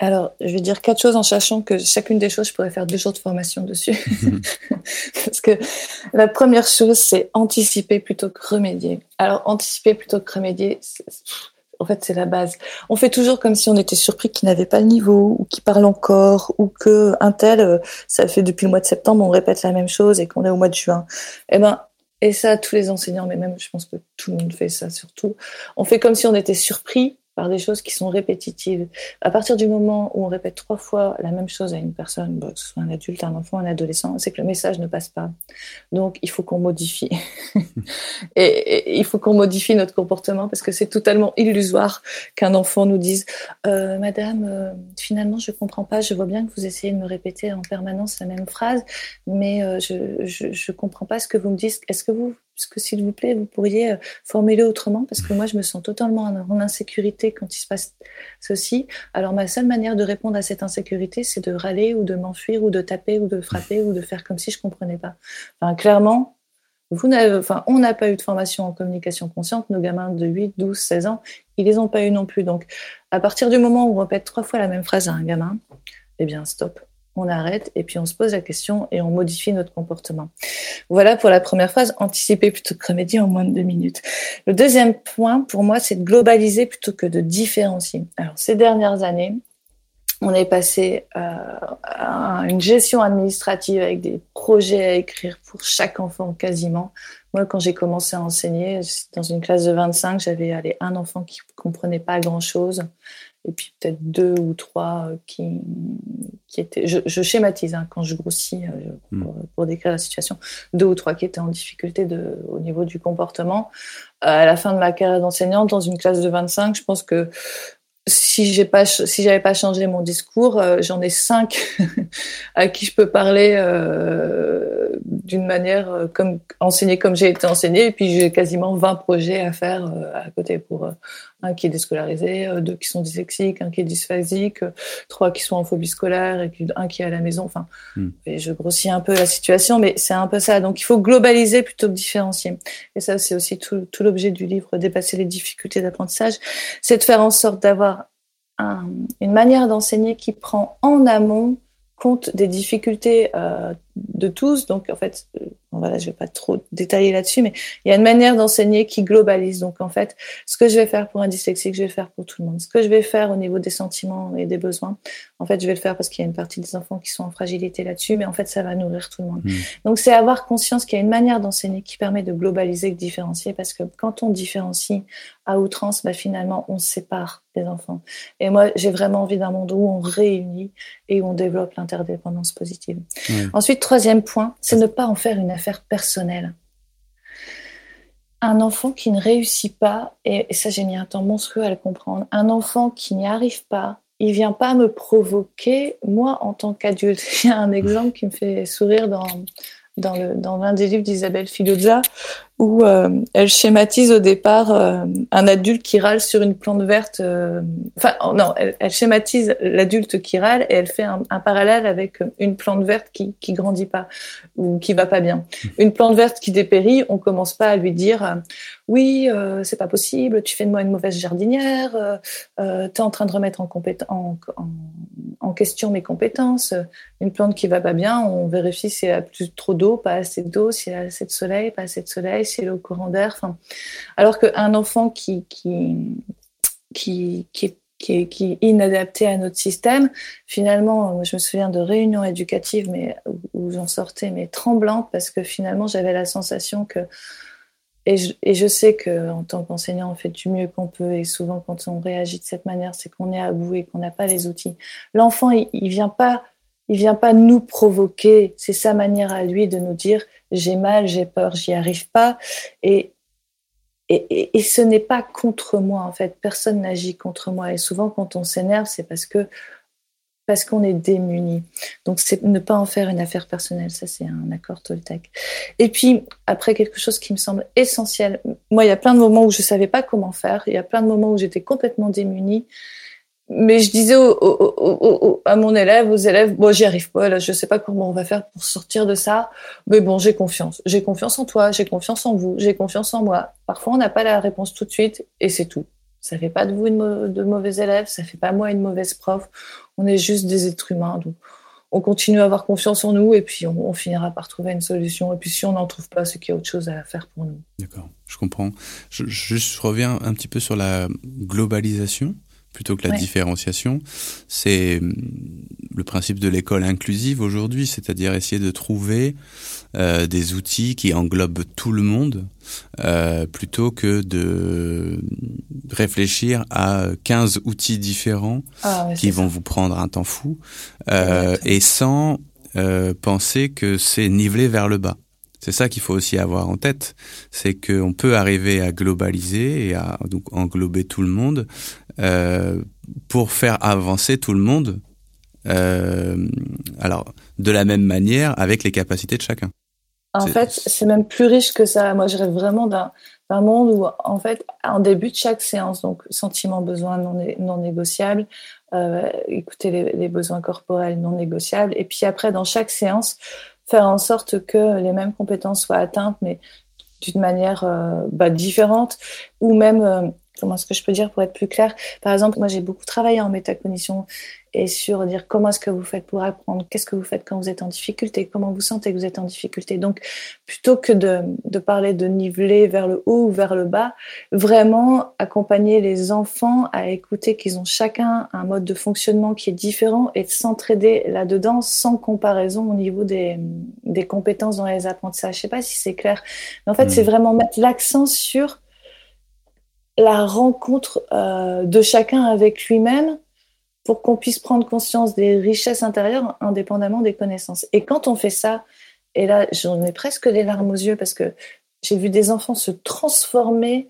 Alors, je vais dire quatre choses en sachant que chacune des choses, je pourrais faire deux jours de formation dessus. Parce que la première chose, c'est anticiper plutôt que remédier. Alors, anticiper plutôt que remédier, en fait, c'est la base. On fait toujours comme si on était surpris qu'il n'avait pas le niveau, ou qu'il parle encore, ou que un tel, euh, ça fait depuis le mois de septembre, on répète la même chose et qu'on est au mois de juin. Eh ben, et ça, tous les enseignants, mais même, je pense que tout le monde fait ça surtout. On fait comme si on était surpris par des choses qui sont répétitives. À partir du moment où on répète trois fois la même chose à une personne, que ce soit un adulte, un enfant, un adolescent, c'est que le message ne passe pas. Donc, il faut qu'on modifie. et, il faut qu'on modifie notre comportement parce que c'est totalement illusoire qu'un enfant nous dise euh, Madame, euh, finalement, je comprends pas. Je vois bien que vous essayez de me répéter en permanence la même phrase, mais euh, je, je, comprends pas ce que vous me dites. Est-ce que vous est-ce que, s'il vous plaît, vous pourriez euh, formuler autrement Parce que moi, je me sens totalement en insécurité quand il se passe ceci. Alors, ma seule manière de répondre à cette insécurité, c'est de râler ou de m'enfuir ou de taper ou de frapper ou de faire comme si je comprenais pas. Enfin, clairement, on n'a pas eu de formation en communication consciente. Nos gamins de 8, 12, 16 ans, ils les ont pas eu non plus. Donc, à partir du moment où on répète trois fois la même phrase à un gamin, eh bien, stop on arrête et puis on se pose la question et on modifie notre comportement. Voilà pour la première phrase, anticiper plutôt que remédier en moins de deux minutes. Le deuxième point pour moi, c'est de globaliser plutôt que de différencier. Alors ces dernières années, on est passé euh, à une gestion administrative avec des projets à écrire pour chaque enfant quasiment. Moi, quand j'ai commencé à enseigner, dans une classe de 25, j'avais un enfant qui comprenait pas grand-chose. Et puis peut-être deux ou trois qui, qui étaient, je, schématise hein, quand je grossis hmm. pour, décrire la situation, deux ou trois qui étaient en difficulté de, au niveau du comportement. À la fin de ma carrière d'enseignante, dans une classe de 25, je pense que si j'ai pas si j'avais pas changé mon discours, euh, j'en ai cinq à qui je peux parler euh, d'une manière euh, comme enseigner comme j'ai été enseigné et puis j'ai quasiment 20 projets à faire euh, à côté pour un qui est déscolarisé, euh, deux qui sont dyslexiques, un qui est dysphasique, euh, trois qui sont en phobie scolaire et puis un qui est à la maison. Enfin, hmm. et je grossis un peu la situation, mais c'est un peu ça. Donc, il faut globaliser plutôt que différencier. Et ça, c'est aussi tout, tout l'objet du livre, dépasser les difficultés d'apprentissage, c'est de faire en sorte d'avoir un, une manière d'enseigner qui prend en amont compte des difficultés euh, de tous. Donc, en fait, euh, voilà, je vais pas trop détailler là-dessus, mais il y a une manière d'enseigner qui globalise. Donc, en fait, ce que je vais faire pour un dyslexique, je vais le faire pour tout le monde. Ce que je vais faire au niveau des sentiments et des besoins, en fait, je vais le faire parce qu'il y a une partie des enfants qui sont en fragilité là-dessus, mais en fait, ça va nourrir tout le monde. Mmh. Donc, c'est avoir conscience qu'il y a une manière d'enseigner qui permet de globaliser de différencier, parce que quand on différencie à outrance, bah, finalement, on sépare des enfants. Et moi, j'ai vraiment envie d'un monde où on réunit et où on développe l'interdépendance positive. Ensuite, troisième point, c'est ne pas en faire une affaire personnelle. Un enfant qui ne réussit pas, et, ça j'ai mis un temps monstrueux à le comprendre, un enfant qui n'y arrive pas, il vient pas me provoquer, moi en tant qu'adulte. Il y a un exemple qui me fait sourire dans, dans l'un des livres d'Isabelle Filozza, où euh, elle schématise au départ euh, un adulte qui râle sur une plante verte. Euh, enfin, oh, non, elle, elle schématise l'adulte qui râle et elle fait un, un, parallèle avec une plante verte qui qui grandit pas ou qui va pas bien. Une plante verte qui dépérit, on commence pas à lui dire oui, c'est pas possible, tu fais de moi une mauvaise jardinière, euh, tu es en train de remettre en, en, en, en, question mes compétences. Une plante qui va pas bien, on vérifie si elle a plus trop d'eau, pas assez d'eau, si elle a assez de soleil, pas assez de soleil c'est le courant d'air. Alors qu'un enfant qui, qui, qui, qui est inadapté à notre système. Finalement, je me souviens de réunions éducatives, mais où j'en sortais mais tremblante parce que finalement j'avais la sensation que et je, et je sais que en tant qu'enseignant, on fait du mieux qu'on peut et souvent quand on réagit de cette manière, c'est qu'on est à bout et qu'on n'a pas les outils. L'enfant, il, il vient pas il vient pas nous provoquer. C'est sa manière à lui de nous dire j'ai mal, j'ai peur, j'y arrive pas. Et, et, et, ce n'est pas contre moi en fait. Personne n'agit contre moi. Et souvent quand on s'énerve, c'est parce que parce qu'on est démuni. Donc c'est ne pas en faire une affaire personnelle. Ça c'est un accord Toltec. Et puis après quelque chose qui me semble essentiel. Moi il y a plein de moments où je savais pas comment faire. Il y a plein de moments où j'étais complètement démunie mais je disais à mon élève, aux élèves, bon, j'y arrive pas, là, je sais pas comment on va faire pour sortir de ça, mais bon, j'ai confiance. J'ai confiance en toi, j'ai confiance en vous, j'ai confiance en moi. Parfois, on n'a pas la réponse tout de suite, et c'est tout. Ça fait pas de vous une de mauvais élèves, ça fait pas moi une mauvaise prof. On est juste des êtres humains, donc on continue à avoir confiance en nous, et puis on, finira par trouver une solution. Et puis si on n'en trouve pas, c'est qu'il y a autre chose à faire pour nous. D'accord, je comprends. Je reviens un petit peu sur la globalisation plutôt que la différenciation. C'est hum, le principe de l'école inclusive aujourd'hui, c'est-à-dire essayer de trouver euh, des outils qui englobent tout le monde, euh, plutôt que de réfléchir à 15 outils différents ah, qui vont vous prendre un temps fou, euh, et sans penser que c'est nivelé vers le bas. C'est ça qu'il faut aussi avoir en tête, c'est qu'on peut arriver à globaliser et à donc englober tout le monde euh, pour faire avancer tout le monde. Euh, alors, de la même manière, avec les capacités de chacun. En fait, c'est même plus riche que ça. Moi, je rêve vraiment d'un monde où, en fait, en début de chaque séance, donc sentiments, besoins non, non négociables, euh, écouter les, les, besoins corporels non négociables, et puis après, dans chaque séance, faire en sorte que les mêmes compétences soient atteintes, mais d'une manière euh, bah, différente, ou même, euh, comment est-ce que je peux dire pour être plus clair Par exemple, moi j'ai beaucoup travaillé en métacognition et sur dire comment est-ce que vous faites pour apprendre, qu'est-ce que vous faites quand vous êtes en difficulté, comment vous sentez que vous êtes en difficulté. Donc, plutôt que de, de parler de niveler vers le haut ou vers le bas, vraiment accompagner les enfants à écouter qu'ils ont chacun un mode de fonctionnement qui est différent et de s'entraider là-dedans sans comparaison au niveau des, des compétences dans les apprentissages. Je sais pas si c'est clair, mais en fait, c'est mmh. vraiment mettre l'accent sur la rencontre de chacun avec lui-même pour qu'on puisse prendre conscience des richesses intérieures indépendamment des connaissances. Et quand on fait ça, et là j'en ai presque des larmes aux yeux parce que j'ai vu des enfants se transformer.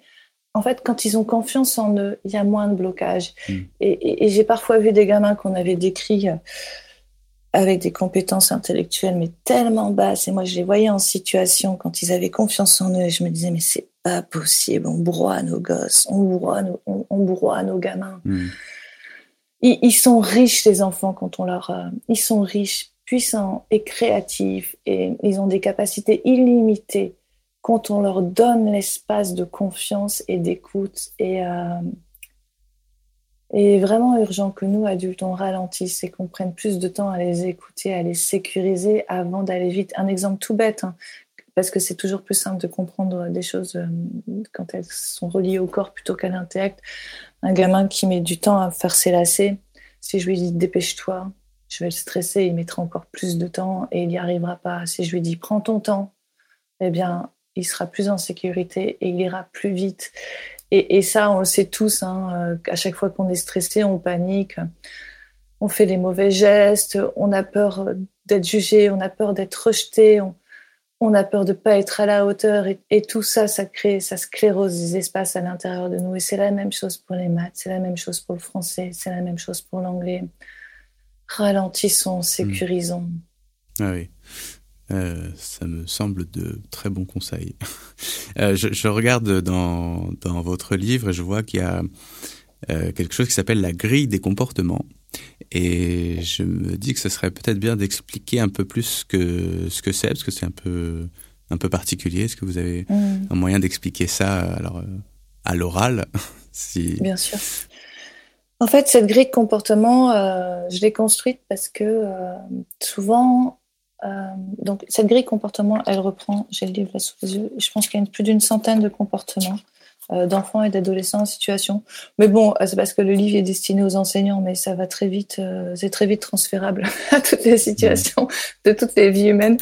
En fait, quand ils ont confiance en eux, il y a moins de blocage. Mm. Et, j'ai parfois vu des gamins qu'on avait décrits euh, avec des compétences intellectuelles, mais tellement basses. Et moi, je les voyais en situation quand ils avaient confiance en eux. Et je me disais, mais c'est pas possible. On broie nos gosses, on broie nos, on, nos gamins. Mm. Ils, sont riches, les enfants, quand on leur. Euh, ils sont riches, puissants et créatifs. Et ils ont des capacités illimitées quand on leur donne l'espace de confiance et d'écoute. Et, euh, vraiment urgent que nous, adultes, on ralentisse et qu'on prenne plus de temps à les écouter, à les sécuriser avant d'aller vite. Un exemple tout bête, hein, parce que c'est toujours plus simple de comprendre des choses euh, quand elles sont reliées au corps plutôt qu'à l'intellect. Un gamin qui met du temps à faire ses lacets, si je lui dis dépêche-toi, je vais le stresser, il mettra encore plus de temps et il n'y arrivera pas. Si je lui dis prends ton temps, eh bien, il sera plus en sécurité et il ira plus vite. Et, ça, on le sait tous, hein, euh, à chaque fois qu'on est stressé, on panique, on fait les mauvais gestes, on a peur d'être jugé, on a peur d'être rejeté, a peur de ne pas être à la hauteur. Et, tout ça, ça crée, ça sclérose des espaces à l'intérieur de nous. Et c'est la même chose pour les maths, c'est la même chose pour le français, c'est la même chose pour l'anglais. Ralentissons, sécurisons. Ah oui. Euh, ça me semble de très bons conseils. Euh, je, je, regarde dans, dans votre livre et je vois qu'il y a euh, quelque chose qui s'appelle la grille des comportements. Et je me dis que ce serait peut-être bien d'expliquer un peu plus ce que ce que c'est, parce que c'est un peu un peu particulier. Est-ce que vous avez mm. un moyen d'expliquer ça alors à l'oral si... Bien sûr. En fait, cette grille de comportement, euh, je l'ai construite parce que euh, souvent, euh, donc, cette grille comportement, elle reprend, j'ai le livre là sous les yeux, je pense qu'il y a plus d'une centaine de comportements euh, d'enfants et d'adolescents en situation. Mais bon, euh, c'est parce que le livre est destiné aux enseignants, mais ça va très vite, c'est très vite transférable à toutes les situations de toutes les vies humaines.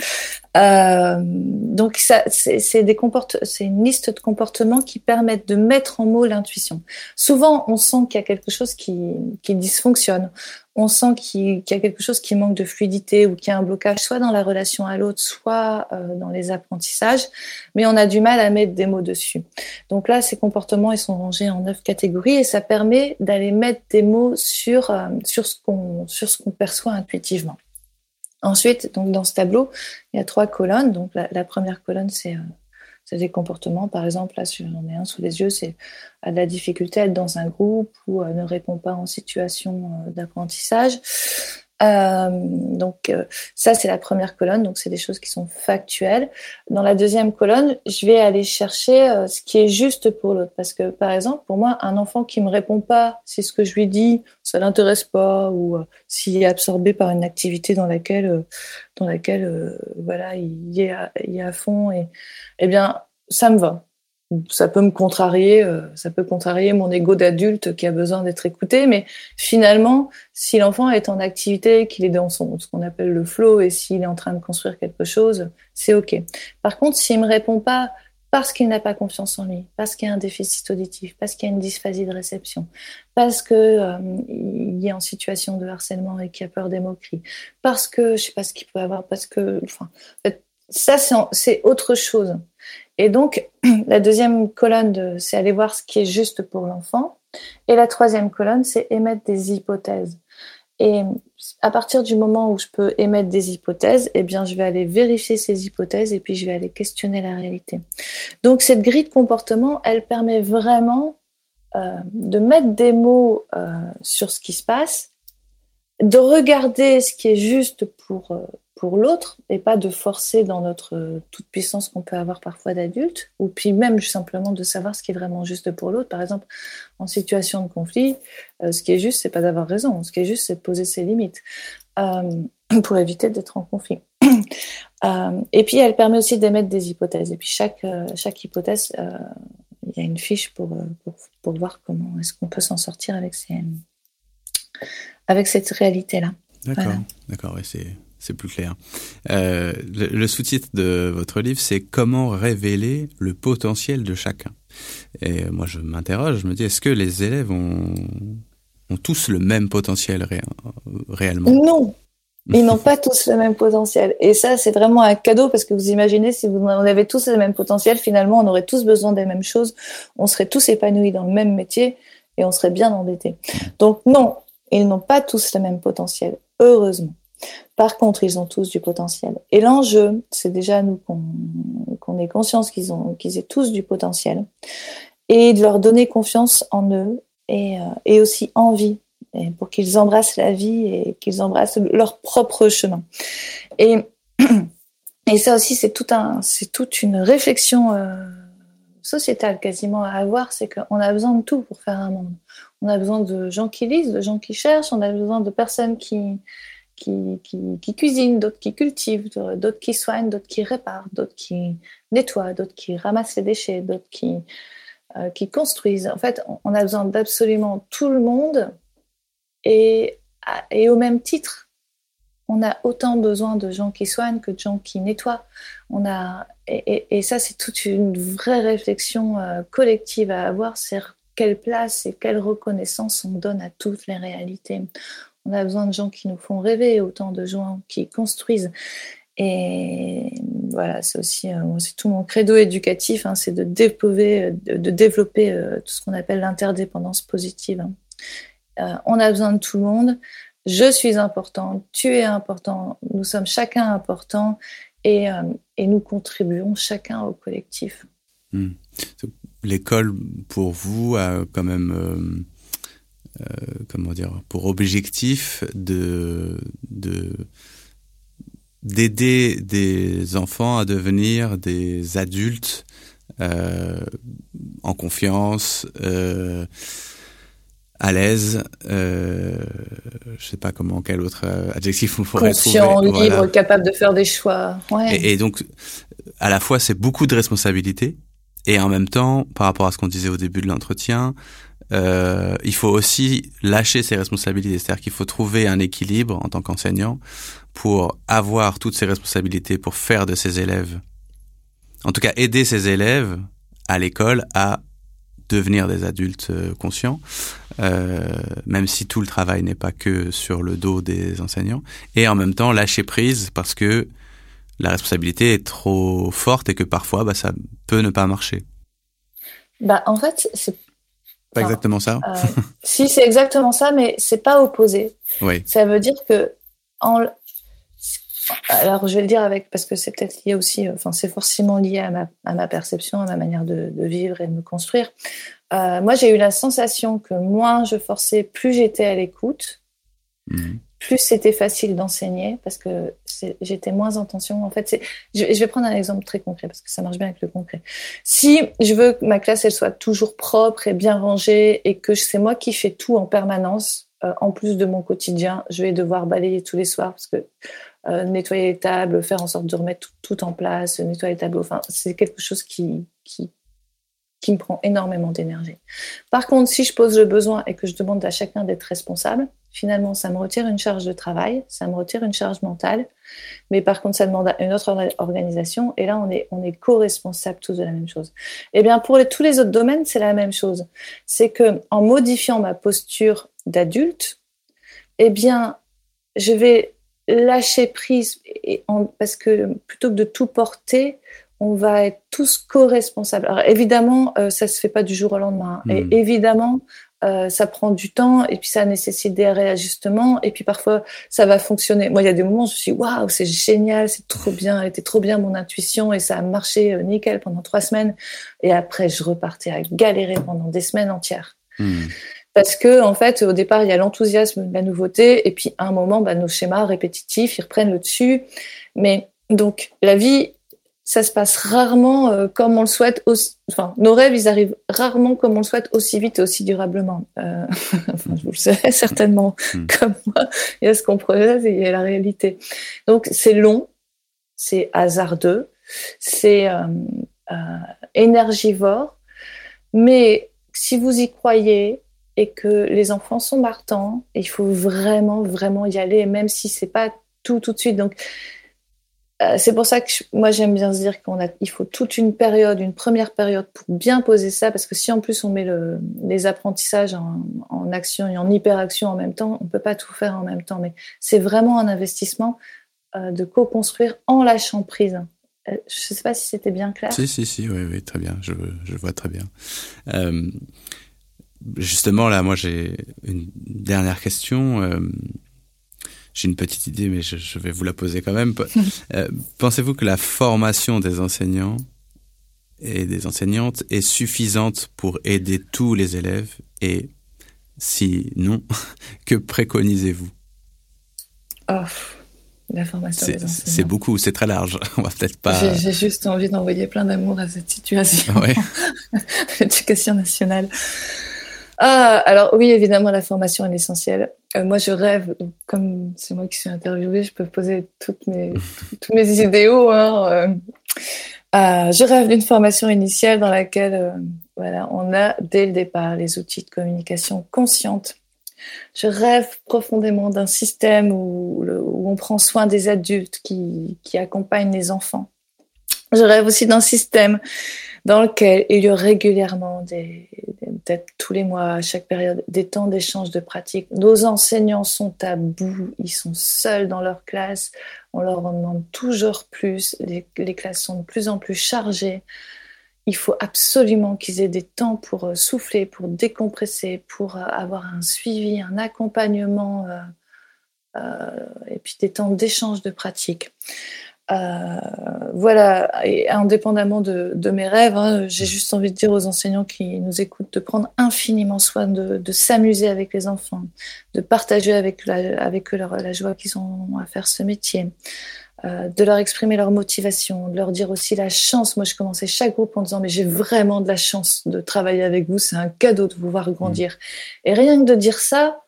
Euh, donc ça, c'est des c'est une liste de comportements qui permettent de mettre en mots l'intuition. Souvent, on sent qu'il y a quelque chose qui, qui dysfonctionne. On sent qu'il y a quelque chose qui manque de fluidité ou qu'il y a un blocage, soit dans la relation à l'autre, soit euh, dans les apprentissages, mais on a du mal à mettre des mots dessus. Donc là, ces comportements, ils sont rangés en neuf catégories et ça permet d'aller mettre des mots sur euh, sur ce qu'on sur ce qu'on perçoit intuitivement. Ensuite, dans ce tableau, il y a trois colonnes. Donc la, première colonne, c'est euh, des comportements. Par exemple, là, j'en ai un sous les yeux, c'est de la difficulté à dans un groupe ou ne répond pas en situation euh, d'apprentissage. Euh, donc euh, ça c'est la première colonne, donc c'est des choses qui sont factuelles. Dans la deuxième colonne, je vais aller chercher euh, ce qui est juste pour l'autre, parce que par exemple pour moi, un enfant qui me répond pas si ce que je lui dis ça l'intéresse pas ou s'il est absorbé par une activité dans laquelle dans laquelle voilà il est à, il est à fond et eh bien ça me va ça peut me contrarier, euh, ça peut contrarier mon ego d'adulte qui a besoin d'être écouté, mais finalement, si l'enfant est en activité, qu'il est dans son ce qu'on appelle le flow et s'il est en train de construire quelque chose, c'est ok. Par contre, s'il me répond pas parce qu'il n'a pas confiance en lui, parce qu'il y a un déficit auditif, parce qu'il y a une dysphasie de réception, parce que euh, il est en situation de harcèlement et qu'il a peur des moqueries, parce que je sais pas ce qu'il peut avoir, parce que, enfin, ça c'est autre chose. Et donc, la deuxième colonne, c'est aller voir ce qui est juste pour l'enfant. Et la troisième colonne, c'est émettre des hypothèses. Et à partir du moment où je peux émettre des hypothèses, eh bien, je vais aller vérifier ces hypothèses et puis je vais aller questionner la réalité. Donc, cette grille de comportement, elle permet vraiment euh, de mettre des mots euh, sur ce qui se passe, de regarder ce qui est juste pour, euh, pour l'autre et pas de forcer dans notre euh, toute puissance qu'on peut avoir parfois d'adulte, ou puis même simplement de savoir ce qui est vraiment juste pour l'autre. Par exemple, en situation de conflit, euh, ce qui est juste, c'est pas d'avoir raison. Ce qui est juste, c'est de poser ses limites euh, pour éviter d'être en conflit. et puis, elle permet aussi d'émettre des hypothèses. Et puis, chaque, chaque hypothèse, il y a une fiche pour, pour, pour voir comment est-ce qu'on peut s'en sortir avec, ces, avec cette réalité-là. D'accord, d'accord, et c'est c'est plus clair. Euh, le, sous-titre de votre livre, c'est Comment révéler le potentiel de chacun? Et moi, je m'interroge, je me dis, est-ce que les élèves ont, ont tous le même potentiel réellement? Non, ils n'ont pas tous le même potentiel. Et ça, c'est vraiment un cadeau parce que vous imaginez, si vous en avez tous le même potentiel, finalement, on aurait tous besoin des mêmes choses, on serait tous épanouis dans le même métier et on serait bien embêtés. Donc non, ils n'ont pas tous le même potentiel, heureusement. Par contre, ils ont tous du potentiel. Et l'enjeu, c'est déjà nous qu'on ait conscience qu'ils qu'ils aient tous du potentiel et de leur donner confiance en eux et, euh, aussi envie pour qu'ils embrassent la vie et qu'ils embrassent leur propre chemin. Et, ça aussi, c'est tout un, toute une réflexion euh, sociétale quasiment à avoir, c'est qu'on a besoin de tout pour faire un monde. On a besoin de gens qui lisent, de gens qui cherchent, on a besoin de personnes qui, qui, qui, cuisinent, d'autres qui cultivent, d'autres qui soignent, d'autres qui réparent, d'autres qui nettoient, d'autres qui ramassent les déchets, d'autres qui, euh, construisent. En fait, on a besoin d'absolument tout le monde et, au même titre, on a autant besoin de gens qui soignent que de gens qui nettoient. On a, et, et, ça, c'est toute une vraie réflexion euh, collective à avoir, c'est quelle place et quelle reconnaissance on donne à toutes les réalités. On a besoin de gens qui nous font rêver, autant de gens qui construisent. Et voilà, c'est aussi euh, c'est tout mon credo éducatif, hein, c'est de développer, de, développer euh, tout ce qu'on appelle l'interdépendance positive. Hein. Euh, on a besoin de tout le monde. Je suis important, tu es important, nous sommes chacun important et, nous contribuons chacun au collectif. Hmm. L'école, pour vous, a quand même comment dire, pour objectif de, d'aider des enfants à devenir des adultes euh, en confiance, euh, à l'aise. Euh, je sais pas comment quel autre adjectif on pourrait Conscient, trouver. Libre, capable de faire des choix. Ouais. Et, et, donc, à la fois, c'est beaucoup de responsabilités, et en même temps, par rapport à ce qu'on disait au début de l'entretien, euh, il faut aussi lâcher ses responsabilités. C'est-à-dire qu'il faut trouver un équilibre en tant qu'enseignant pour avoir toutes ses responsabilités, pour faire de ses élèves, en tout cas aider ses élèves à l'école à devenir des adultes euh, conscients, euh, même si tout le travail n'est pas que sur le dos des enseignants, et en même temps lâcher prise parce que la responsabilité est trop forte et que parfois bah, ça peut ne pas marcher. Bah, en fait, c'est pas exactement ça. Euh, si, c'est exactement ça, mais c'est pas opposé. Oui. Ça veut dire que en, alors je vais le dire avec parce que c'est peut-être lié aussi, euh, enfin c'est forcément lié à ma, à ma, perception, à ma manière de, de vivre et de me construire. Euh, moi j'ai eu la sensation que moins je forçais, plus j'étais à l'écoute. Mmh plus c'était facile d'enseigner parce que j'étais moins en tension. En fait, je, je, vais prendre un exemple très concret parce que ça marche bien avec le concret. Si je veux que ma classe elle soit toujours propre et bien rangée et que c'est moi qui fais tout en permanence, euh, en plus de mon quotidien, je vais devoir balayer tous les soirs parce que euh, nettoyer les tables, faire en sorte de remettre tout, tout en place, nettoyer les tableaux, enfin c'est quelque chose qui, qui qui me prend énormément d'énergie. Par contre, si je pose le besoin et que je demande à chacun d'être responsable, finalement, ça me retire une charge de travail, ça me retire une charge mentale, mais par contre, ça demande à une autre organisation, et là, on est, on est co-responsable tous de la même chose. Eh bien, pour tous les autres domaines, c'est la même chose. C'est que en modifiant ma posture d'adulte, eh bien, je vais lâcher prise, et parce que plutôt que de tout porter, on va être tous co-responsables. Alors évidemment, euh, ça se fait pas du jour au lendemain. Et hmm. évidemment, euh, ça prend du temps et puis ça nécessite des réajustements et puis parfois ça va fonctionner. Moi, il y a des moments où je me suis waouh, c'est génial, c'est trop bien, était trop bien mon intuition et ça a marché euh, nickel pendant trois semaines. Et après, je repartais à galérer pendant des semaines entières. Hmm. Parce que en fait, au départ, il y a l'enthousiasme de la nouveauté et puis à un moment, bah, nos schémas répétitifs, ils reprennent le dessus. Mais donc, la vie ça se passe rarement euh, comme on le souhaite. Aussi, enfin, nos rêves, ils arrivent rarement comme on le souhaite, aussi vite et aussi durablement. Euh, enfin, vous le savez certainement hmm. comme moi. Il y a ce qu'on projette et il y a la réalité. Donc, c'est long, c'est hasardeux, c'est euh, euh, énergivore, mais si vous y croyez et que les enfants sont partants, il faut vraiment, vraiment y aller, même si c'est pas tout tout de suite. Donc, euh, c'est pour ça que moi j'aime bien se dire qu'on a, il faut toute une période, une première période pour bien poser ça, parce que si en plus on met le, les apprentissages en, en, action et en hyperaction en même temps, on peut pas tout faire en même temps. Mais c'est vraiment un investissement euh, de co-construire en lâchant prise. Euh, je sais pas si c'était bien clair. Si si si, oui oui, très bien, je, je vois très bien. Euh, justement là, moi j'ai une dernière question. J'ai une petite idée, mais je, vais vous la poser quand même. Euh, pensez-vous que la formation des enseignants et des enseignantes est suffisante pour aider tous les élèves? Et si non, que préconisez-vous? Oh, La formation des enseignants. C'est beaucoup, c'est très large. On va peut-être pas. J'ai juste envie d'envoyer plein d'amour à cette situation. L'éducation nationale. Ah, alors oui, évidemment, la formation est essentielle. Euh, moi, je rêve, comme c'est moi qui suis interviewée, je peux poser toutes mes, tous mes idéaux. Hein, euh, euh, je rêve d'une formation initiale dans laquelle euh, voilà, on a dès le départ les outils de communication consciente. Je rêve profondément d'un système où, où, on prend soin des adultes qui, qui accompagnent les enfants. Je rêve aussi d'un système dans lequel il y a régulièrement, peut-être tous les mois, à chaque période, des temps d'échange de pratiques. Nos enseignants sont à bout, ils sont seuls dans leur classe, on leur demande toujours plus, les, classes sont de plus en plus chargées. Il faut absolument qu'ils aient des temps pour euh, souffler, pour décompresser, pour euh, avoir un suivi, un accompagnement, euh, et puis des temps d'échange de pratiques. Voilà, et indépendamment de, de mes rêves, hein, j'ai juste envie de dire aux enseignants qui nous écoutent de prendre infiniment soin de, de s'amuser avec les enfants, de partager avec, la, avec eux leur, la joie qu'ils ont à faire ce métier, euh, de leur exprimer leur motivation, de leur dire aussi la chance. Moi, je commençais chaque groupe en disant mais j'ai vraiment de la chance de travailler avec vous, c'est un cadeau de vous voir grandir. Mmh. Et rien que de dire ça,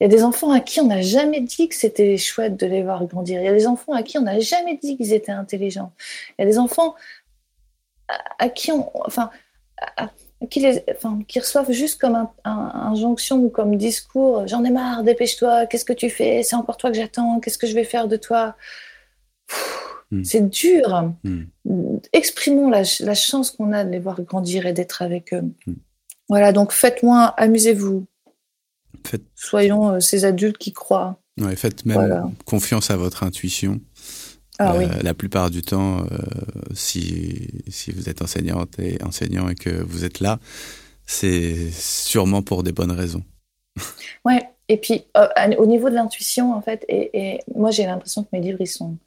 il y a des enfants à qui on n'a jamais dit que c'était chouette de les voir grandir. Il y a des enfants à qui on n'a jamais dit qu'ils étaient intelligents. Il y a des enfants à, qui on, enfin, à, qui, les, enfin, qui reçoivent juste comme un, un, injonction ou comme discours. J'en ai marre, dépêche-toi. Qu'est-ce que tu fais? C'est encore toi que j'attends. Qu'est-ce que je vais faire de toi? Mmh. C'est dur. Mmh. Exprimons la, la chance qu'on a de les voir grandir et d'être avec eux. Mmh. Voilà, donc faites-moi, amusez-vous, Faites... Soyons euh, ces adultes qui croient. Ouais, faites même voilà. confiance à votre intuition. Ah, euh, oui. La plupart du temps, euh, si, si vous êtes enseignante et enseignant et que vous êtes là, c'est sûrement pour des bonnes raisons. Ouais, et puis au niveau de l'intuition, en fait, et, et moi j'ai l'impression que mes livres, ils sont,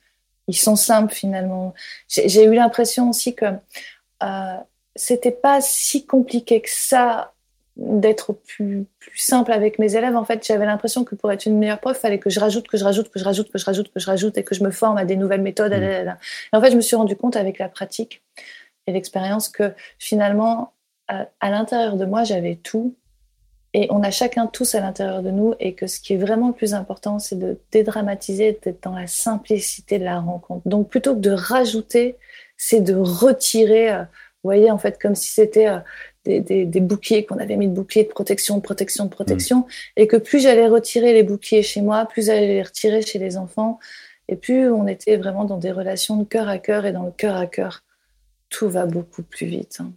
ils sont simples finalement. J'ai eu l'impression aussi que c'était pas si compliqué que ça d'être plus, plus simple avec mes élèves. En fait, j'avais l'impression que pour être une meilleure prof, il fallait que je rajoute, que je rajoute, que je rajoute, que je rajoute, que je rajoute et que je me forme à des nouvelles méthodes. Mmh. Et en fait, je me suis rendu compte avec la pratique et l'expérience que finalement, à, à l'intérieur de moi, j'avais tout. Et on a chacun tous à l'intérieur de nous. Et que ce qui est vraiment le plus important, c'est de dédramatiser, d'être dans la simplicité de la rencontre. Donc, plutôt que de rajouter, c'est de retirer. Euh, vous voyez, en fait, comme si c'était euh, des, des, des boucliers qu'on avait mis de boucliers de protection, de protection, de protection, mmh. et que plus j'allais retirer les boucliers chez moi, plus j'allais les retirer chez les enfants, et plus on était vraiment dans des relations de cœur à cœur, et dans le cœur à cœur, tout va beaucoup plus vite. Hein.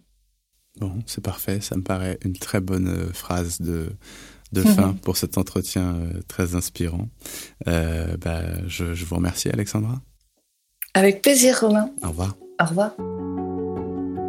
Bon, c'est parfait, ça me paraît une très bonne euh, phrase de, de fin mmh. pour cet entretien euh, très inspirant. Euh, bah, je, je vous remercie, Alexandra. Avec plaisir, Romain. Au revoir. Au revoir.